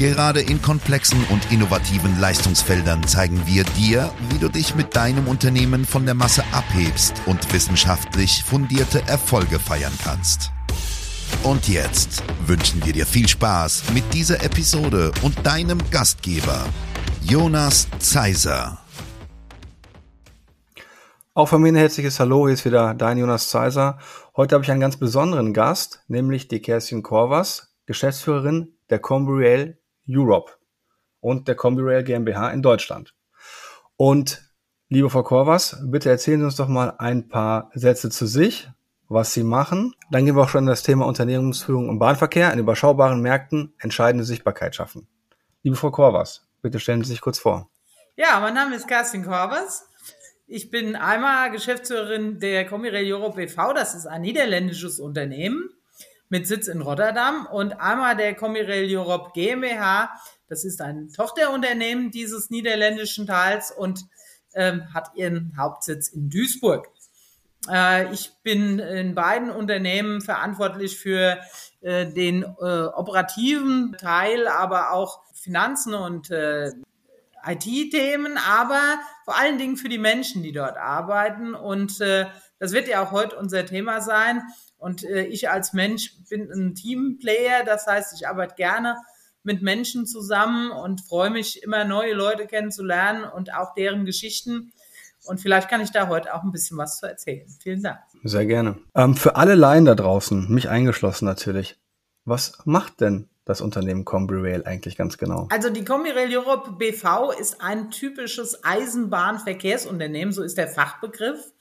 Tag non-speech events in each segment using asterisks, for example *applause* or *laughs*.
Gerade in komplexen und innovativen Leistungsfeldern zeigen wir dir, wie du dich mit deinem Unternehmen von der Masse abhebst und wissenschaftlich fundierte Erfolge feiern kannst. Und jetzt wünschen wir dir viel Spaß mit dieser Episode und deinem Gastgeber, Jonas Zeiser. Auch von mir ein herzliches Hallo, hier ist wieder dein Jonas Zeiser. Heute habe ich einen ganz besonderen Gast, nämlich die Kerstin Korvas, Geschäftsführerin der Combriel Europe und der Combi-Rail GmbH in Deutschland. Und liebe Frau Korvas, bitte erzählen Sie uns doch mal ein paar Sätze zu sich, was Sie machen. Dann gehen wir auch schon in das Thema Unternehmensführung im Bahnverkehr in überschaubaren Märkten entscheidende Sichtbarkeit schaffen. Liebe Frau Korvas, bitte stellen Sie sich kurz vor. Ja, mein Name ist Kerstin Korvas. Ich bin einmal Geschäftsführerin der Comirail Europe e.V., das ist ein niederländisches Unternehmen mit Sitz in Rotterdam und einmal der Comirail Europe GmbH. Das ist ein Tochterunternehmen dieses niederländischen Teils und ähm, hat ihren Hauptsitz in Duisburg. Äh, ich bin in beiden Unternehmen verantwortlich für äh, den äh, operativen Teil, aber auch Finanzen und äh, IT-Themen, aber vor allen Dingen für die Menschen, die dort arbeiten. Und äh, das wird ja auch heute unser Thema sein. Und äh, ich als Mensch bin ein Teamplayer, das heißt, ich arbeite gerne mit Menschen zusammen und freue mich immer neue Leute kennenzulernen und auch deren Geschichten. Und vielleicht kann ich da heute auch ein bisschen was zu erzählen. Vielen Dank. Sehr gerne. Ähm, für alle Laien da draußen, mich eingeschlossen natürlich, was macht denn das Unternehmen CombiRail eigentlich ganz genau? Also die CombiRail Europe BV ist ein typisches Eisenbahnverkehrsunternehmen, so ist der Fachbegriff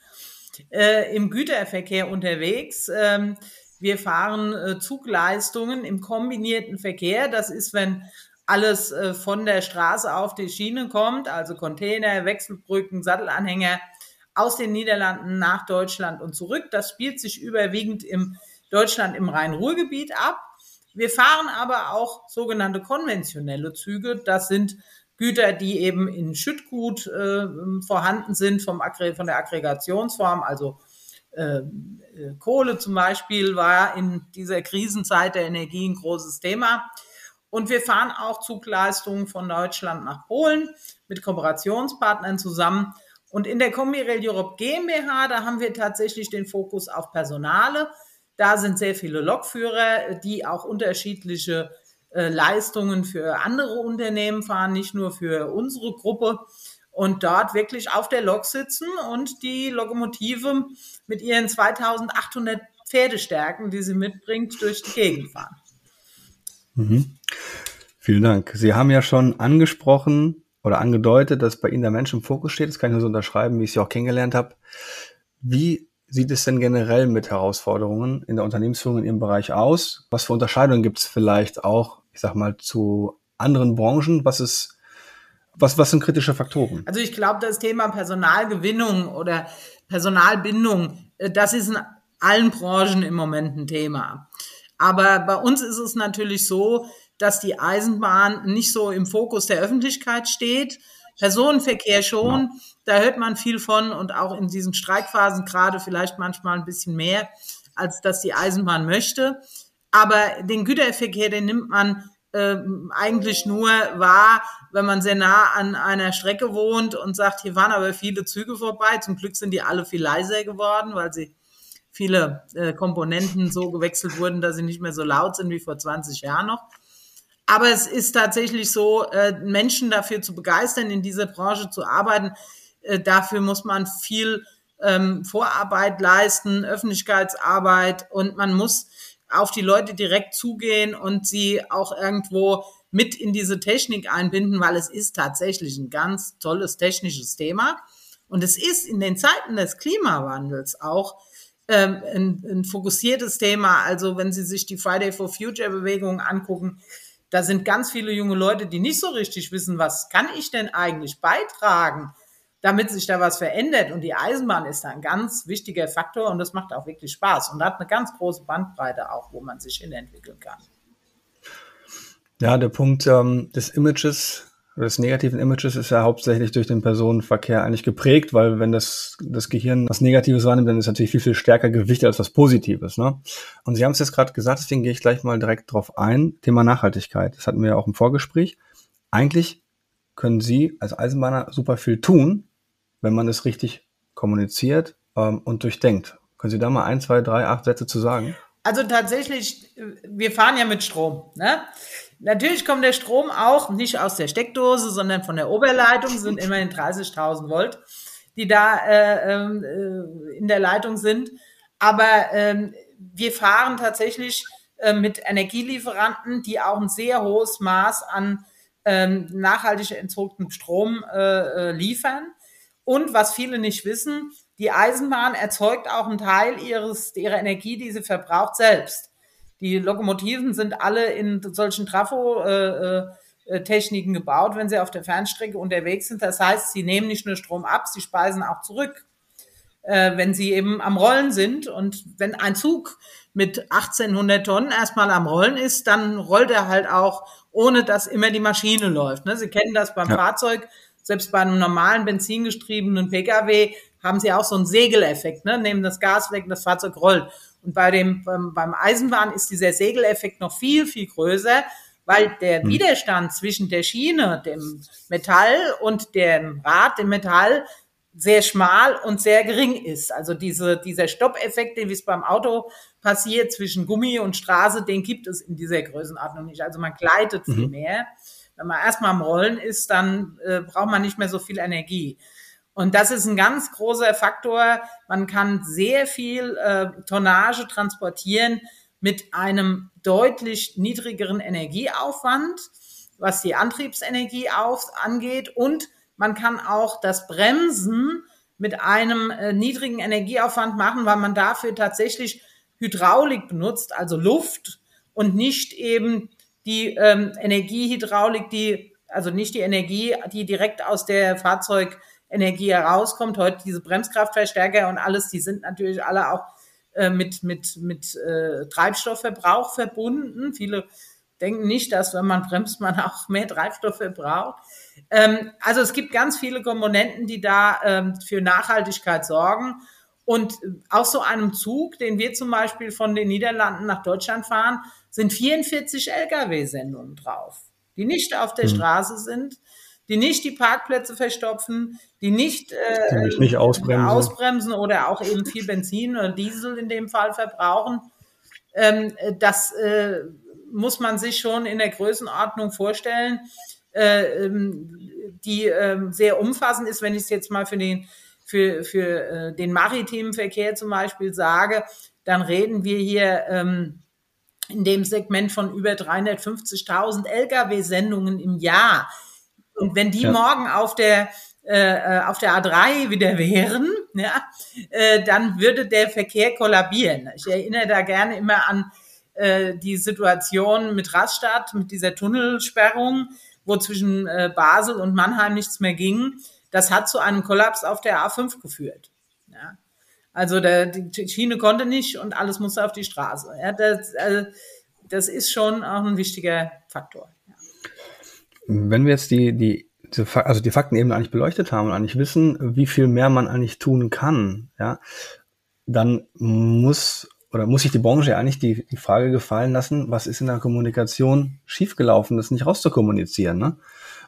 äh, im Güterverkehr unterwegs. Ähm, wir fahren äh, Zugleistungen im kombinierten Verkehr. Das ist, wenn alles äh, von der Straße auf die Schiene kommt, also Container, Wechselbrücken, Sattelanhänger aus den Niederlanden nach Deutschland und zurück. Das spielt sich überwiegend im Deutschland im Rhein-Ruhr-Gebiet ab. Wir fahren aber auch sogenannte konventionelle Züge. Das sind Güter, die eben in Schüttgut äh, vorhanden sind vom von der Aggregationsform, also äh, äh, Kohle zum Beispiel war in dieser Krisenzeit der Energie ein großes Thema. Und wir fahren auch Zugleistungen von Deutschland nach Polen mit Kooperationspartnern zusammen. Und in der Comirail Europe GmbH, da haben wir tatsächlich den Fokus auf Personale. Da sind sehr viele Lokführer, die auch unterschiedliche äh, Leistungen für andere Unternehmen fahren, nicht nur für unsere Gruppe und dort wirklich auf der Lok sitzen und die Lokomotive mit ihren 2800 Pferdestärken, die sie mitbringt, durch die Gegend fahren. Mhm. Vielen Dank. Sie haben ja schon angesprochen oder angedeutet, dass bei Ihnen der Mensch im Fokus steht. Das kann ich nur so unterschreiben, wie ich Sie auch kennengelernt habe. Wie sieht es denn generell mit Herausforderungen in der Unternehmensführung in Ihrem Bereich aus? Was für Unterscheidungen gibt es vielleicht auch ich sag mal, zu anderen Branchen? Was ist, was, was sind kritische Faktoren? Also ich glaube, das Thema Personalgewinnung oder Personalbindung, äh, das ist in allen Branchen im Moment ein Thema. Aber bei uns ist es natürlich so, dass die Eisenbahn nicht so im Fokus der Öffentlichkeit steht. Personenverkehr schon, ja. Da hört man viel von und auch in diesen Streikphasen gerade vielleicht manchmal ein bisschen mehr, als dass die Eisenbahn möchte. Aber den Güterverkehr, den nimmt man äh, eigentlich nur wahr, wenn man sehr nah an einer Strecke wohnt und sagt, hier waren aber viele Züge vorbei. Zum Glück sind die alle viel leiser geworden, weil sie viele äh, Komponenten so gewechselt wurden, dass sie nicht mehr so laut sind wie vor 20 Jahren noch. Aber es ist tatsächlich so, äh, Menschen dafür zu begeistern, in dieser Branche zu arbeiten. Äh, dafür muss man viel ähm, Vorarbeit leisten, Öffentlichkeitsarbeit und man muss auf die Leute direkt zugehen und sie auch irgendwo mit in diese Technik einbinden, weil es ist tatsächlich ein ganz tolles technisches Thema. Und es ist in den Zeiten des Klimawandels auch ähm, ein, ein fokussiertes Thema. Also wenn Sie sich die Friday for Future Bewegung angucken, da sind ganz viele junge Leute, die nicht so richtig wissen, was kann ich denn eigentlich beitragen damit sich da was verändert. Und die Eisenbahn ist da ein ganz wichtiger Faktor und das macht auch wirklich Spaß und hat eine ganz große Bandbreite auch, wo man sich hinentwickeln kann. Ja, der Punkt ähm, des Images, des negativen Images ist ja hauptsächlich durch den Personenverkehr eigentlich geprägt, weil wenn das, das Gehirn was Negatives wahrnimmt, dann ist natürlich viel, viel stärker gewichtet als was Positives. Ne? Und Sie haben es jetzt gerade gesagt, deswegen gehe ich gleich mal direkt drauf ein. Thema Nachhaltigkeit. Das hatten wir ja auch im Vorgespräch. Eigentlich können Sie als Eisenbahner super viel tun, wenn man es richtig kommuniziert ähm, und durchdenkt. Können Sie da mal ein, zwei, drei, acht Sätze zu sagen? Also tatsächlich, wir fahren ja mit Strom. Ne? Natürlich kommt der Strom auch nicht aus der Steckdose, sondern von der Oberleitung, sind immerhin 30.000 Volt, die da äh, ähm, äh, in der Leitung sind. Aber äh, wir fahren tatsächlich äh, mit Energielieferanten, die auch ein sehr hohes Maß an ähm, nachhaltig entsorgtem Strom äh, äh, liefern. Und was viele nicht wissen, die Eisenbahn erzeugt auch einen Teil ihres, ihrer Energie, die sie verbraucht, selbst. Die Lokomotiven sind alle in solchen Trafo-Techniken gebaut, wenn sie auf der Fernstrecke unterwegs sind. Das heißt, sie nehmen nicht nur Strom ab, sie speisen auch zurück, äh, wenn sie eben am Rollen sind. Und wenn ein Zug mit 1800 Tonnen erstmal am Rollen ist, dann rollt er halt auch, ohne dass immer die Maschine läuft. Ne? Sie kennen das beim ja. Fahrzeug selbst bei einem normalen benzingestriebenen Pkw haben sie auch so einen Segeleffekt, ne? nehmen das Gas weg und das Fahrzeug rollt. Und bei dem, beim, beim Eisenbahn ist dieser Segeleffekt noch viel, viel größer, weil der hm. Widerstand zwischen der Schiene, dem Metall und dem Rad, dem Metall, sehr schmal und sehr gering ist. Also diese, dieser Stoppeffekt, den wie es beim Auto passiert zwischen Gummi und Straße, den gibt es in dieser Größenordnung nicht. Also man gleitet viel mhm. mehr wenn man erstmal am Rollen ist, dann äh, braucht man nicht mehr so viel Energie. Und das ist ein ganz großer Faktor. Man kann sehr viel äh, Tonnage transportieren mit einem deutlich niedrigeren Energieaufwand, was die Antriebsenergie auf, angeht. Und man kann auch das Bremsen mit einem äh, niedrigen Energieaufwand machen, weil man dafür tatsächlich Hydraulik benutzt, also Luft und nicht eben die ähm, Energiehydraulik, die, also nicht die Energie, die direkt aus der Fahrzeugenergie herauskommt. Heute diese Bremskraftverstärker und alles, die sind natürlich alle auch äh, mit, mit, mit äh, Treibstoffverbrauch verbunden. Viele denken nicht, dass wenn man bremst, man auch mehr Treibstoff verbraucht. Ähm, also es gibt ganz viele Komponenten, die da ähm, für Nachhaltigkeit sorgen. Und auf so einem Zug, den wir zum Beispiel von den Niederlanden nach Deutschland fahren, sind 44 Lkw-Sendungen drauf, die nicht auf der mhm. Straße sind, die nicht die Parkplätze verstopfen, die nicht, äh, die nicht ausbremsen. ausbremsen. oder auch eben viel Benzin oder Diesel in dem Fall verbrauchen. Ähm, das äh, muss man sich schon in der Größenordnung vorstellen, äh, ähm, die ähm, sehr umfassend ist, wenn ich es jetzt mal für den, für, für äh, den maritimen Verkehr zum Beispiel sage, dann reden wir hier ähm, in dem Segment von über 350.000 Lkw-Sendungen im Jahr. Und wenn die ja. morgen auf der äh, äh auf der A3 wieder wären, ja, äh, dann würde der Verkehr kollabieren. Ich erinnere da gerne immer an äh, die Situation mit Rastatt, mit dieser Tunnelsperrung, wo zwischen äh, Basel und Mannheim nichts mehr ging. Das hat zu einem Kollaps auf der A5 geführt. Also der, die Schiene konnte nicht und alles musste auf die Straße. Ja, das, also das ist schon auch ein wichtiger Faktor. Ja. Wenn wir jetzt die, die, also die Fakten eben eigentlich beleuchtet haben und eigentlich wissen, wie viel mehr man eigentlich tun kann, ja, dann muss oder muss sich die Branche eigentlich die, die Frage gefallen lassen, was ist in der Kommunikation schiefgelaufen, das nicht rauszukommunizieren, ne?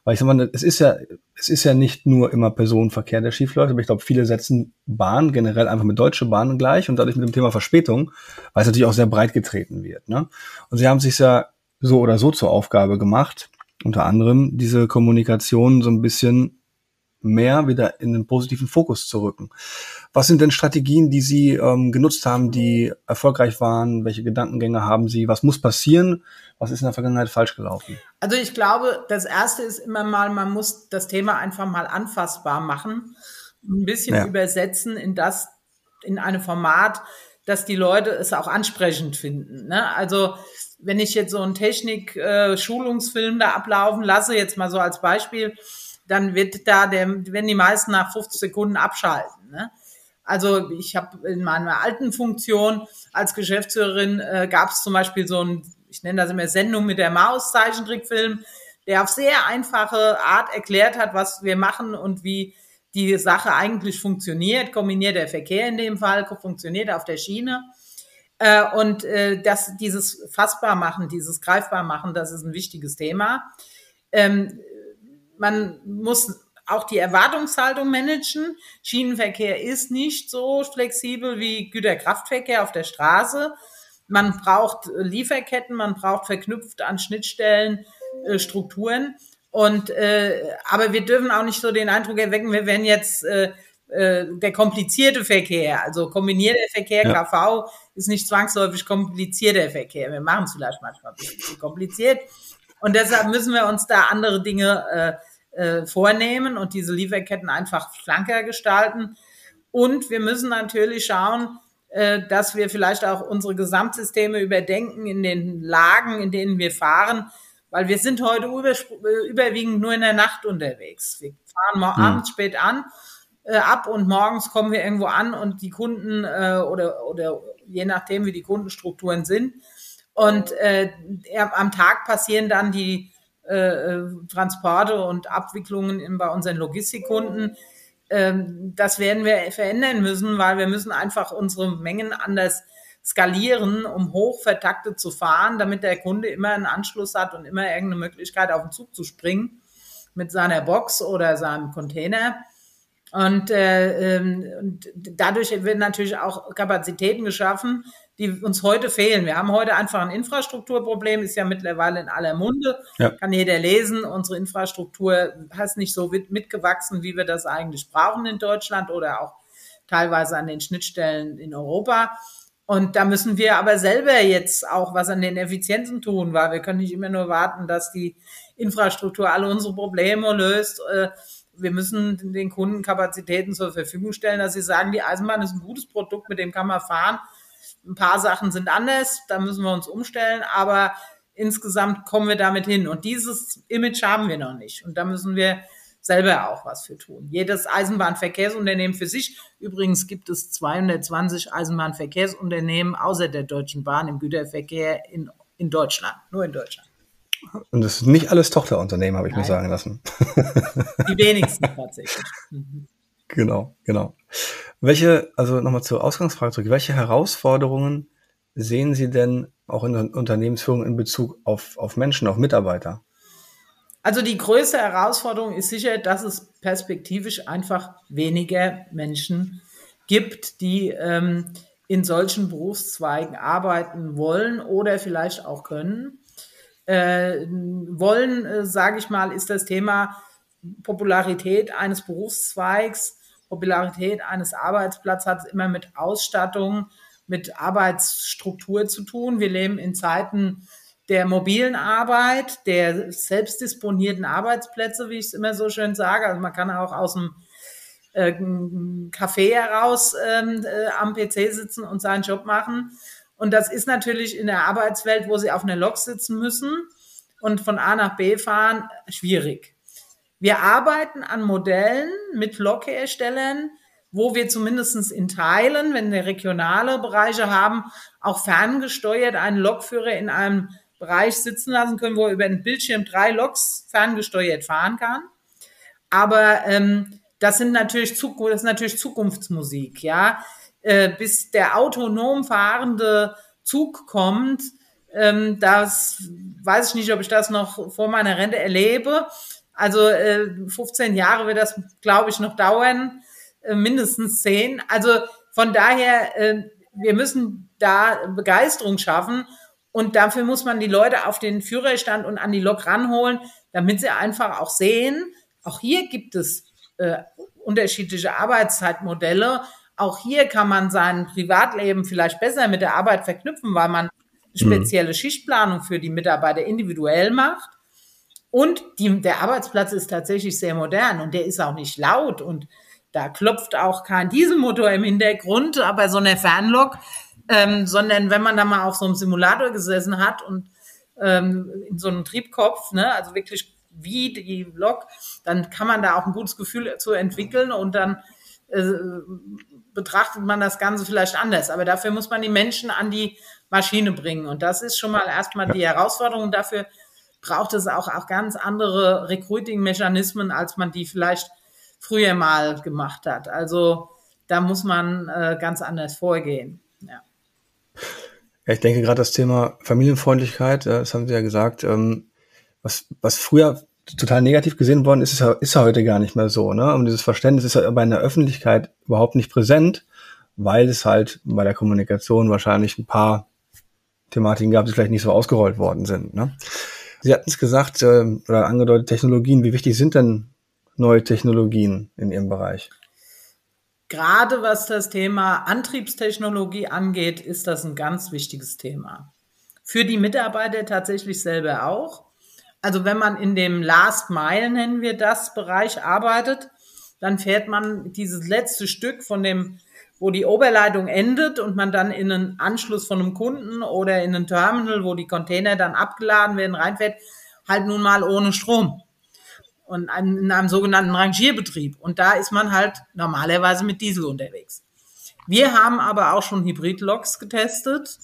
Weil ich sag mal, es ist ja, es ist ja nicht nur immer Personenverkehr, der schief läuft, aber ich glaube, viele setzen Bahn generell einfach mit Deutsche Bahn gleich und dadurch mit dem Thema Verspätung, weil es natürlich auch sehr breit getreten wird. Ne? Und sie haben sich ja so oder so zur Aufgabe gemacht, unter anderem diese Kommunikation so ein bisschen mehr wieder in den positiven Fokus zu rücken. Was sind denn Strategien, die Sie ähm, genutzt haben, die erfolgreich waren? Welche Gedankengänge haben Sie? Was muss passieren? Was ist in der Vergangenheit falsch gelaufen? Also ich glaube, das Erste ist immer mal, man muss das Thema einfach mal anfassbar machen, ein bisschen ja. übersetzen in das, in ein Format, dass die Leute es auch ansprechend finden. Ne? Also wenn ich jetzt so einen Technik-Schulungsfilm äh, da ablaufen lasse, jetzt mal so als Beispiel, dann wird da der, wenn die meisten nach 50 Sekunden abschalten. Ne? Also ich habe in meiner alten Funktion als Geschäftsführerin äh, gab es zum Beispiel so ein, ich nenne das immer Sendung mit der Maus Zeichentrickfilm, der auf sehr einfache Art erklärt hat, was wir machen und wie die Sache eigentlich funktioniert. Kombiniert der Verkehr in dem Fall, funktioniert auf der Schiene. Äh, und äh, das, dieses fassbar machen, dieses greifbar machen, das ist ein wichtiges Thema. Ähm, man muss auch die Erwartungshaltung managen. Schienenverkehr ist nicht so flexibel wie Güterkraftverkehr auf der Straße. Man braucht Lieferketten, man braucht verknüpft an Schnittstellen äh, Strukturen. Und äh, aber wir dürfen auch nicht so den Eindruck erwecken, wir werden jetzt äh, äh, der komplizierte Verkehr, also kombinierter Verkehr, ja. KV, ist nicht zwangsläufig komplizierter Verkehr. Wir machen es vielleicht manchmal ein bisschen zu kompliziert. Und deshalb müssen wir uns da andere Dinge äh, äh, vornehmen und diese Lieferketten einfach schlanker gestalten. Und wir müssen natürlich schauen, äh, dass wir vielleicht auch unsere Gesamtsysteme überdenken in den Lagen, in denen wir fahren, weil wir sind heute über, überwiegend nur in der Nacht unterwegs. Wir fahren mal hm. abends spät an, äh, ab und morgens kommen wir irgendwo an und die Kunden äh, oder, oder je nachdem, wie die Kundenstrukturen sind. Und äh, am Tag passieren dann die äh, äh, Transporte und Abwicklungen in, bei unseren Logistikkunden. Ähm, das werden wir verändern müssen, weil wir müssen einfach unsere Mengen anders skalieren, um hochvertaktet zu fahren, damit der Kunde immer einen Anschluss hat und immer irgendeine Möglichkeit, auf den Zug zu springen mit seiner Box oder seinem Container. Und, äh, ähm, und dadurch werden natürlich auch Kapazitäten geschaffen, die uns heute fehlen. Wir haben heute einfach ein Infrastrukturproblem, ist ja mittlerweile in aller Munde, ja. kann jeder lesen. Unsere Infrastruktur ist nicht so mitgewachsen, wie wir das eigentlich brauchen in Deutschland oder auch teilweise an den Schnittstellen in Europa. Und da müssen wir aber selber jetzt auch was an den Effizienzen tun, weil wir können nicht immer nur warten, dass die Infrastruktur alle unsere Probleme löst. Äh, wir müssen den Kunden Kapazitäten zur Verfügung stellen, dass sie sagen, die Eisenbahn ist ein gutes Produkt, mit dem kann man fahren. Ein paar Sachen sind anders, da müssen wir uns umstellen, aber insgesamt kommen wir damit hin. Und dieses Image haben wir noch nicht. Und da müssen wir selber auch was für tun. Jedes Eisenbahnverkehrsunternehmen für sich. Übrigens gibt es 220 Eisenbahnverkehrsunternehmen außer der Deutschen Bahn im Güterverkehr in, in Deutschland, nur in Deutschland. Und das sind nicht alles Tochterunternehmen, habe ich Nein. mir sagen lassen. Die wenigsten tatsächlich. *laughs* Genau, genau. Welche, also nochmal zur Ausgangsfrage zurück, welche Herausforderungen sehen Sie denn auch in der Unternehmensführung in Bezug auf, auf Menschen, auf Mitarbeiter? Also die größte Herausforderung ist sicher, dass es perspektivisch einfach weniger Menschen gibt, die ähm, in solchen Berufszweigen arbeiten wollen oder vielleicht auch können. Äh, wollen, äh, sage ich mal, ist das Thema Popularität eines Berufszweigs, Popularität eines Arbeitsplatzes hat immer mit Ausstattung, mit Arbeitsstruktur zu tun. Wir leben in Zeiten der mobilen Arbeit, der selbstdisponierten Arbeitsplätze, wie ich es immer so schön sage. Also man kann auch aus dem äh, Café heraus ähm, äh, am PC sitzen und seinen Job machen. Und das ist natürlich in der Arbeitswelt, wo sie auf einer Lok sitzen müssen und von A nach B fahren, schwierig. Wir arbeiten an Modellen mit Lokherstellern, wo wir zumindest in Teilen, wenn wir regionale Bereiche haben, auch ferngesteuert einen Lokführer in einem Bereich sitzen lassen können, wo er über den Bildschirm drei Loks ferngesteuert fahren kann. Aber ähm, das sind natürlich das ist natürlich Zukunftsmusik, ja. Äh, bis der autonom fahrende Zug kommt, ähm, das weiß ich nicht, ob ich das noch vor meiner Rente erlebe. Also äh, 15 Jahre wird das, glaube ich, noch dauern, äh, mindestens 10. Also von daher, äh, wir müssen da Begeisterung schaffen und dafür muss man die Leute auf den Führerstand und an die Lok ranholen, damit sie einfach auch sehen, auch hier gibt es äh, unterschiedliche Arbeitszeitmodelle. Auch hier kann man sein Privatleben vielleicht besser mit der Arbeit verknüpfen, weil man mhm. spezielle Schichtplanung für die Mitarbeiter individuell macht. Und die, der Arbeitsplatz ist tatsächlich sehr modern und der ist auch nicht laut und da klopft auch kein Dieselmotor im Hintergrund, aber so eine Fernlok ähm, sondern wenn man da mal auf so einem Simulator gesessen hat und ähm, in so einem Triebkopf, ne, also wirklich wie die Lok, dann kann man da auch ein gutes Gefühl zu entwickeln und dann äh, betrachtet man das Ganze vielleicht anders. Aber dafür muss man die Menschen an die Maschine bringen. Und das ist schon mal erstmal die Herausforderung. Dafür braucht es auch, auch ganz andere Recruiting-Mechanismen, als man die vielleicht früher mal gemacht hat. Also da muss man äh, ganz anders vorgehen. Ja. ja ich denke gerade das Thema Familienfreundlichkeit, das haben Sie ja gesagt, ähm, was, was früher total negativ gesehen worden ist, ist ja, ist heute gar nicht mehr so. Ne? Und dieses Verständnis ist aber in der Öffentlichkeit überhaupt nicht präsent, weil es halt bei der Kommunikation wahrscheinlich ein paar Thematiken gab, die vielleicht nicht so ausgerollt worden sind. Ne? Sie hatten es gesagt äh, oder angedeutet, Technologien. Wie wichtig sind denn neue Technologien in Ihrem Bereich? Gerade was das Thema Antriebstechnologie angeht, ist das ein ganz wichtiges Thema. Für die Mitarbeiter tatsächlich selber auch. Also wenn man in dem Last Mile, nennen wir das, Bereich arbeitet, dann fährt man dieses letzte Stück von dem, wo die Oberleitung endet und man dann in einen Anschluss von einem Kunden oder in ein Terminal, wo die Container dann abgeladen werden, reinfährt, halt nun mal ohne Strom. Und in einem sogenannten Rangierbetrieb. Und da ist man halt normalerweise mit Diesel unterwegs. Wir haben aber auch schon Hybrid-Loks getestet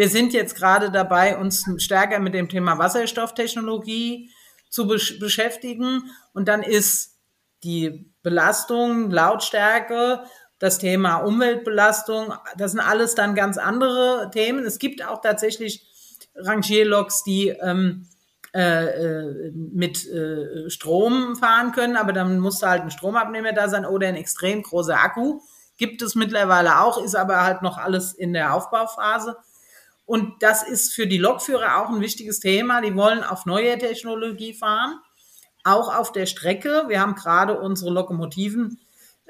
wir sind jetzt gerade dabei, uns stärker mit dem Thema Wasserstofftechnologie zu besch beschäftigen. Und dann ist die Belastung, Lautstärke, das Thema Umweltbelastung, das sind alles dann ganz andere Themen. Es gibt auch tatsächlich Rangierloks, die ähm, äh, äh mit äh, Strom fahren können, aber dann muss da halt ein Stromabnehmer da sein oder ein extrem großer Akku. Gibt es mittlerweile auch, ist aber halt noch alles in der Aufbauphase. Und das ist für die Lokführer auch ein wichtiges Thema. Die wollen auf neue Technologie fahren, auch auf der Strecke. Wir haben gerade unsere Lokomotiven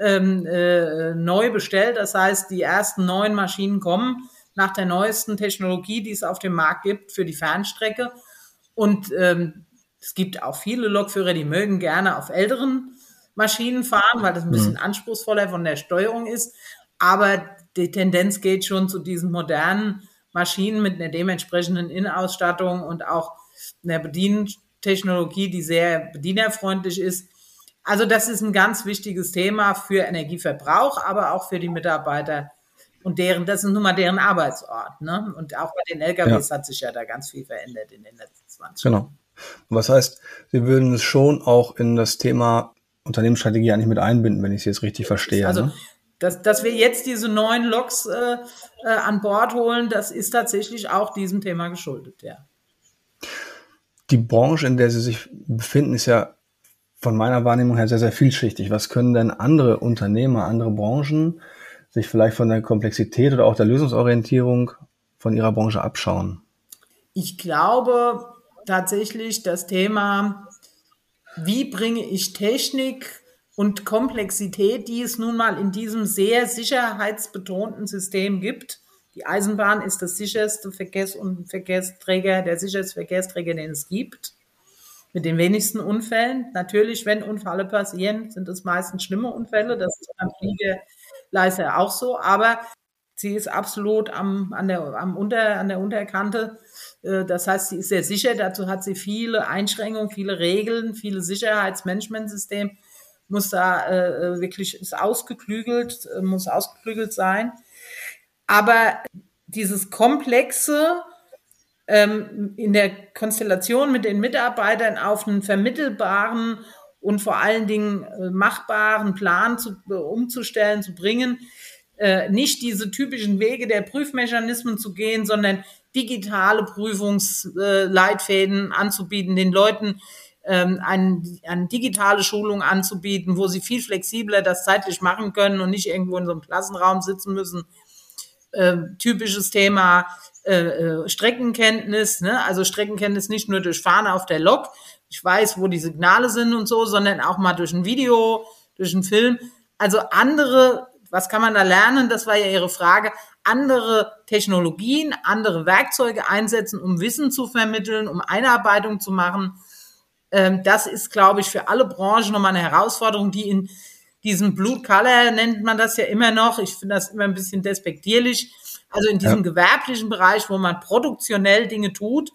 ähm, äh, neu bestellt. Das heißt, die ersten neuen Maschinen kommen nach der neuesten Technologie, die es auf dem Markt gibt für die Fernstrecke. Und ähm, es gibt auch viele Lokführer, die mögen gerne auf älteren Maschinen fahren, weil das ein bisschen mhm. anspruchsvoller von der Steuerung ist. Aber die Tendenz geht schon zu diesen modernen Maschinen mit einer dementsprechenden Innenausstattung und auch einer Bedientechnologie, die sehr bedienerfreundlich ist. Also das ist ein ganz wichtiges Thema für Energieverbrauch, aber auch für die Mitarbeiter und deren, das ist nun mal deren Arbeitsort. Ne? Und auch bei den LKWs ja. hat sich ja da ganz viel verändert in den letzten 20 Jahren. Genau. Was heißt, Sie würden es schon auch in das Thema Unternehmensstrategie eigentlich mit einbinden, wenn ich es jetzt richtig verstehe. Also ne? dass, dass wir jetzt diese neuen Loks äh, äh, an Bord holen, das ist tatsächlich auch diesem Thema geschuldet, ja. Die Branche, in der Sie sich befinden, ist ja von meiner Wahrnehmung her sehr, sehr vielschichtig. Was können denn andere Unternehmer, andere Branchen sich vielleicht von der Komplexität oder auch der Lösungsorientierung von ihrer Branche abschauen? Ich glaube tatsächlich das Thema, wie bringe ich Technik und Komplexität, die es nun mal in diesem sehr sicherheitsbetonten System gibt. Die Eisenbahn ist das sicherste Verkehrs- und Verkehrsträger, der sicherste Verkehrsträger, den es gibt. Mit den wenigsten Unfällen. Natürlich, wenn Unfälle passieren, sind es meistens schlimme Unfälle. Das ist beim Fliegeleister auch so. Aber sie ist absolut am, an, der, am Unter, an der Unterkante. Äh, das heißt, sie ist sehr sicher. Dazu hat sie viele Einschränkungen, viele Regeln, viele Sicherheitsmanagementsysteme muss da äh, äh, wirklich ist ausgeklügelt, äh, muss ausgeklügelt sein. Aber dieses komplexe ähm, in der Konstellation mit den Mitarbeitern auf einen vermittelbaren und vor allen Dingen äh, machbaren Plan zu, äh, umzustellen, zu bringen, äh, nicht diese typischen Wege der Prüfmechanismen zu gehen, sondern digitale Prüfungsleitfäden anzubieten, den Leuten ähm, ein, eine digitale Schulung anzubieten, wo sie viel flexibler das zeitlich machen können und nicht irgendwo in so einem Klassenraum sitzen müssen. Ähm, typisches Thema äh, äh, Streckenkenntnis, ne? also Streckenkenntnis nicht nur durch Fahren auf der Lok, ich weiß, wo die Signale sind und so, sondern auch mal durch ein Video, durch einen Film. Also andere, was kann man da lernen? Das war ja Ihre Frage. Andere Technologien, andere Werkzeuge einsetzen, um Wissen zu vermitteln, um Einarbeitung zu machen ähm, das ist, glaube ich, für alle Branchen nochmal eine Herausforderung, die in diesem Blue Color nennt man das ja immer noch. Ich finde das immer ein bisschen despektierlich. Also in diesem ja. gewerblichen Bereich, wo man produktionell Dinge tut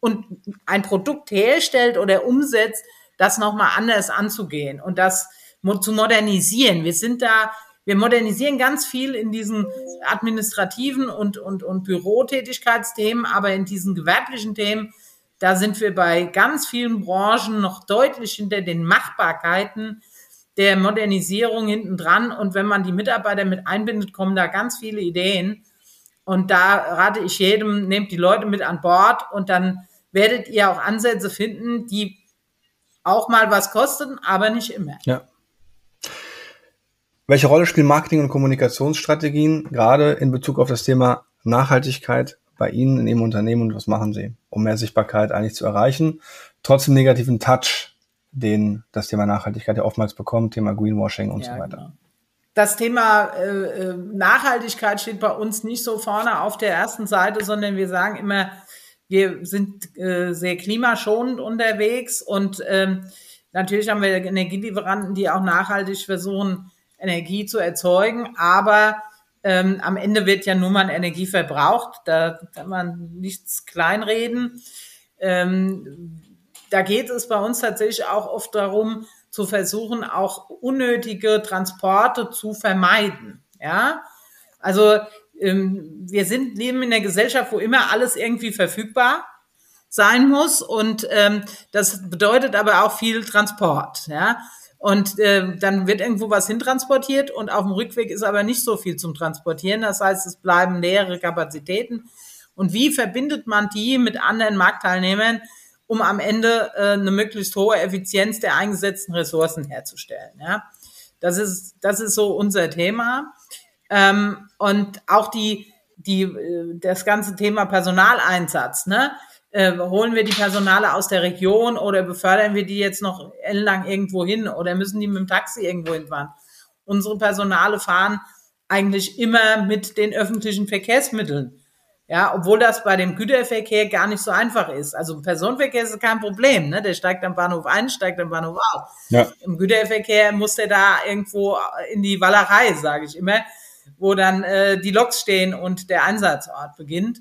und ein Produkt herstellt oder umsetzt, das nochmal anders anzugehen und das zu modernisieren. Wir sind da, wir modernisieren ganz viel in diesen administrativen und, und, und Bürotätigkeitsthemen, aber in diesen gewerblichen Themen, da sind wir bei ganz vielen Branchen noch deutlich hinter den Machbarkeiten der Modernisierung hinten dran. Und wenn man die Mitarbeiter mit einbindet, kommen da ganz viele Ideen. Und da rate ich jedem, nehmt die Leute mit an Bord und dann werdet ihr auch Ansätze finden, die auch mal was kosten, aber nicht immer. Ja. Welche Rolle spielen Marketing- und Kommunikationsstrategien gerade in Bezug auf das Thema Nachhaltigkeit bei Ihnen in Ihrem Unternehmen und was machen Sie, um mehr Sichtbarkeit eigentlich zu erreichen, trotz dem negativen Touch, den das Thema Nachhaltigkeit ja oftmals bekommt, Thema Greenwashing und ja, so weiter? Genau. Das Thema äh, äh, Nachhaltigkeit steht bei uns nicht so vorne auf der ersten Seite, sondern wir sagen immer, wir sind äh, sehr klimaschonend unterwegs und ähm, natürlich haben wir Energielieferanten, die auch nachhaltig versuchen, Energie zu erzeugen, aber ähm, am Ende wird ja nur mal Energie verbraucht, da kann man nichts kleinreden. Ähm, da geht es bei uns tatsächlich auch oft darum, zu versuchen, auch unnötige Transporte zu vermeiden. Ja, also ähm, wir sind leben in einer Gesellschaft, wo immer alles irgendwie verfügbar sein muss und ähm, das bedeutet aber auch viel Transport. Ja, und äh, dann wird irgendwo was hintransportiert und auf dem Rückweg ist aber nicht so viel zum Transportieren. Das heißt, es bleiben leere Kapazitäten. Und wie verbindet man die mit anderen Marktteilnehmern, um am Ende äh, eine möglichst hohe Effizienz der eingesetzten Ressourcen herzustellen? Ja, das ist das ist so unser Thema. Ähm, und auch die, die, äh, das ganze Thema Personaleinsatz, ne? Äh, holen wir die Personale aus der Region oder befördern wir die jetzt noch ellenlang irgendwo hin oder müssen die mit dem Taxi irgendwo hinfahren? Unsere Personale fahren eigentlich immer mit den öffentlichen Verkehrsmitteln. Ja, obwohl das bei dem Güterverkehr gar nicht so einfach ist. Also Personenverkehr ist kein Problem, ne? Der steigt am Bahnhof ein, steigt am Bahnhof aus. Ja. Im Güterverkehr muss der da irgendwo in die Wallerei, sage ich immer wo dann äh, die Loks stehen und der Einsatzort beginnt.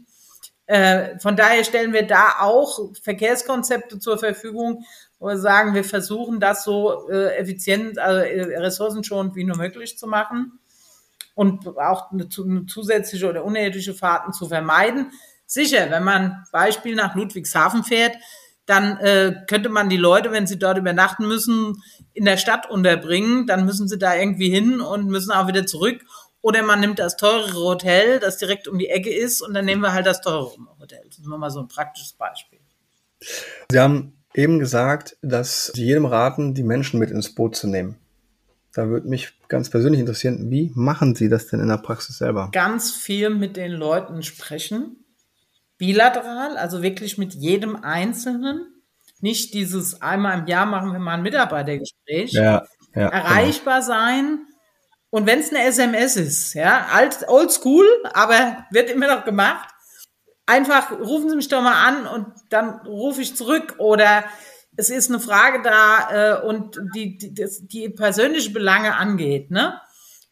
Äh, von daher stellen wir da auch Verkehrskonzepte zur Verfügung, wo wir sagen, wir versuchen das so äh, effizient, also äh, ressourcenschonend wie nur möglich zu machen und auch eine, eine zusätzliche oder unnötige Fahrten zu vermeiden. Sicher, wenn man Beispiel nach Ludwigshafen fährt, dann äh, könnte man die Leute, wenn sie dort übernachten müssen, in der Stadt unterbringen. Dann müssen sie da irgendwie hin und müssen auch wieder zurück. Oder man nimmt das teurere Hotel, das direkt um die Ecke ist, und dann nehmen wir halt das teurere Hotel. Das ist nur mal so ein praktisches Beispiel. Sie haben eben gesagt, dass Sie jedem raten, die Menschen mit ins Boot zu nehmen. Da würde mich ganz persönlich interessieren, wie machen Sie das denn in der Praxis selber? Ganz viel mit den Leuten sprechen. Bilateral, also wirklich mit jedem Einzelnen. Nicht dieses einmal im Jahr machen wir mal ein Mitarbeitergespräch. Ja, ja, Erreichbar genau. sein und wenn es eine SMS ist, ja, alt, old school, aber wird immer noch gemacht, einfach rufen Sie mich doch mal an und dann rufe ich zurück oder es ist eine Frage da äh, und die, die, das, die persönliche Belange angeht, ne?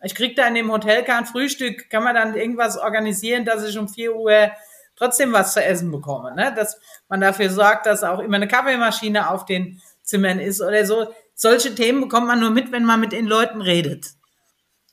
Ich krieg da in dem Hotel kein Frühstück, kann man dann irgendwas organisieren, dass ich um vier Uhr trotzdem was zu essen bekomme, ne? Dass man dafür sorgt, dass auch immer eine Kaffeemaschine auf den Zimmern ist oder so. Solche Themen bekommt man nur mit, wenn man mit den Leuten redet.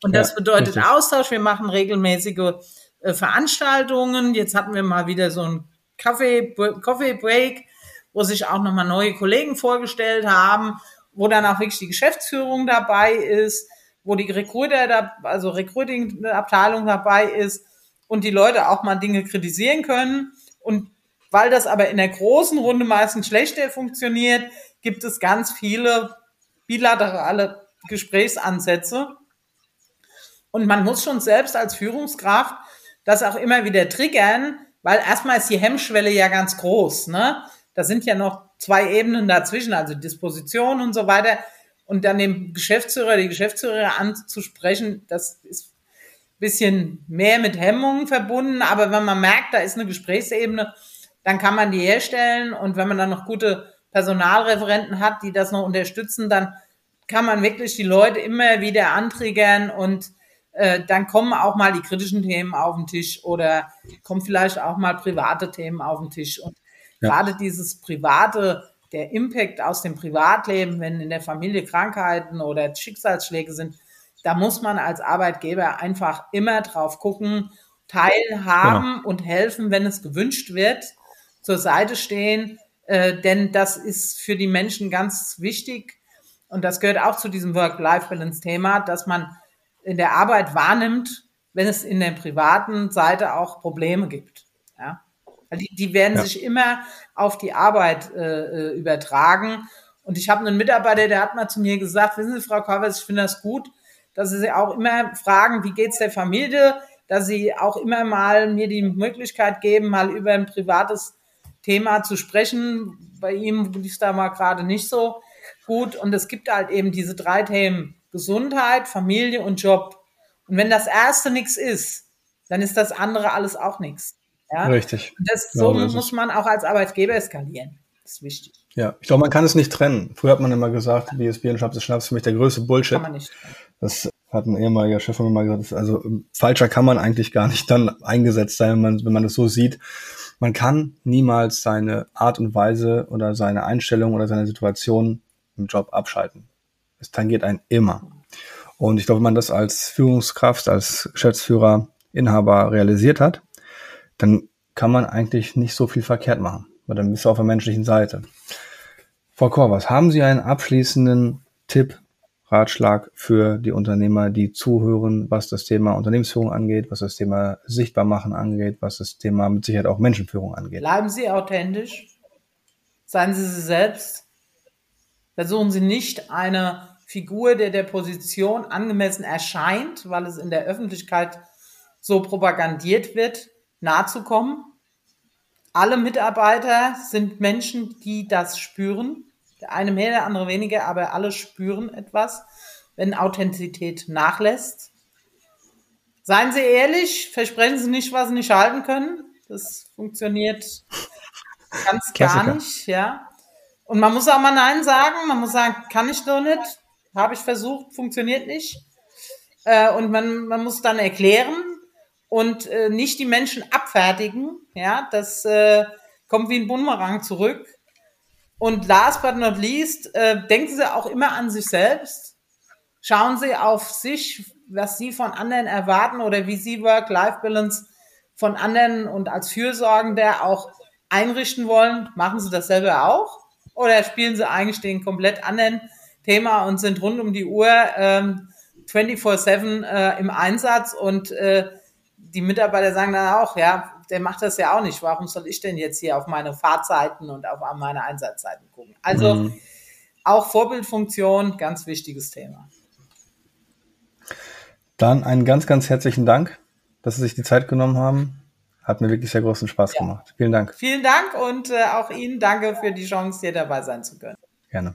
Und das ja, bedeutet richtig. Austausch. Wir machen regelmäßige äh, Veranstaltungen. Jetzt hatten wir mal wieder so ein Kaffee, Coffee Break, wo sich auch nochmal neue Kollegen vorgestellt haben, wo dann auch wirklich die Geschäftsführung dabei ist, wo die Recruiter, also Recruiting-Abteilung dabei ist und die Leute auch mal Dinge kritisieren können. Und weil das aber in der großen Runde meistens schlechter funktioniert, gibt es ganz viele bilaterale Gesprächsansätze und man muss schon selbst als Führungskraft das auch immer wieder triggern, weil erstmal ist die Hemmschwelle ja ganz groß. Ne? Da sind ja noch zwei Ebenen dazwischen, also Disposition und so weiter. Und dann dem Geschäftsführer, die Geschäftsführerin anzusprechen, das ist ein bisschen mehr mit Hemmungen verbunden. Aber wenn man merkt, da ist eine Gesprächsebene, dann kann man die herstellen. Und wenn man dann noch gute Personalreferenten hat, die das noch unterstützen, dann kann man wirklich die Leute immer wieder antriggern und äh, dann kommen auch mal die kritischen Themen auf den Tisch oder kommen vielleicht auch mal private Themen auf den Tisch. Und Ja. Gerade dieses private, der Impact aus dem Privatleben, wenn in der Familie Krankheiten oder Schicksalsschläge sind, da muss man als Arbeitgeber einfach immer drauf gucken, teilhaben genau. und helfen, wenn es gewünscht wird, zur Seite stehen, äh, denn das ist für die Menschen ganz wichtig und das gehört auch zu diesem Work-Life-Balance-Thema, dass man in der Arbeit wahrnimmt, wenn es in der privaten Seite auch Probleme gibt. Die, die werden ja. sich immer auf die Arbeit äh, äh, übertragen. Und ich habe einen Mitarbeiter, der hat mal zu mir gesagt, wissen Sie, Frau Korvers, ich finde das gut, dass Sie sich auch immer fragen, wie geht's der Familie, dass Sie auch immer mal mir die Möglichkeit geben, mal über ein privates Thema zu sprechen. Bei ihm lief es da mal gerade nicht so gut. Und es gibt halt eben diese drei Themen. Gesundheit, Familie und Job. Und wenn das erste nichts ist, dann ist das andere alles auch nichts. Ja? Richtig. Und das, so ja, muss man auch als Arbeitgeber eskalieren. Das ist wichtig. Ja, ich glaube, man kann es nicht trennen. Früher hat man immer gesagt, BSB und Schnaps ist Schnaps für mich der größte Bullshit. Kann man nicht trennen. Das hat ein ehemaliger Chef von mir mal gesagt. Also falscher kann man eigentlich gar nicht dann eingesetzt sein, wenn man, wenn man das so sieht. Man kann niemals seine Art und Weise oder seine Einstellung oder seine Situation im Job abschalten. Es tangiert einen immer. Und ich glaube, wenn man das als Führungskraft, als Geschäftsführer, Inhaber realisiert hat, dann kann man eigentlich nicht so viel verkehrt machen, weil dann bist du auf der menschlichen Seite. Frau Korvas, haben Sie einen abschließenden Tipp, Ratschlag für die Unternehmer, die zuhören, was das Thema Unternehmensführung angeht, was das Thema Sichtbarmachen angeht, was das Thema mit Sicherheit auch Menschenführung angeht? Bleiben Sie authentisch, seien Sie Sie selbst, versuchen Sie nicht eine Figur, der der Position angemessen erscheint, weil es in der Öffentlichkeit so propagandiert wird, nahezukommen. Alle Mitarbeiter sind Menschen, die das spüren. Der eine mehr, der andere weniger, aber alle spüren etwas, wenn Authentizität nachlässt. Seien Sie ehrlich, versprechen Sie nicht, was Sie nicht halten können. Das funktioniert ganz gar nicht, ja. Und man muss auch mal Nein sagen. Man muss sagen, kann ich doch nicht. Habe ich versucht, funktioniert nicht. Äh, und man, man muss dann erklären und äh, nicht die Menschen abfertigen. Ja, das äh, kommt wie ein Bumerang zurück. Und last but not least, äh, denken Sie auch immer an sich selbst. Schauen Sie auf sich, was Sie von anderen erwarten oder wie Sie Work-Life-Balance von anderen und als Fürsorgender auch einrichten wollen. Machen Sie das selber auch? Oder spielen sie eigentlich den komplett anderen Thema und sind rund um die Uhr ähm, 24-7 äh, im Einsatz und äh, die Mitarbeiter sagen dann auch, ja, der macht das ja auch nicht. Warum soll ich denn jetzt hier auf meine Fahrzeiten und auf meine Einsatzzeiten gucken? Also mhm. auch Vorbildfunktion, ganz wichtiges Thema. Dann einen ganz, ganz herzlichen Dank, dass Sie sich die Zeit genommen haben. Hat mir wirklich sehr großen Spaß ja. gemacht. Vielen Dank. Vielen Dank und äh, auch Ihnen danke für die Chance, hier dabei sein zu können. Gerne.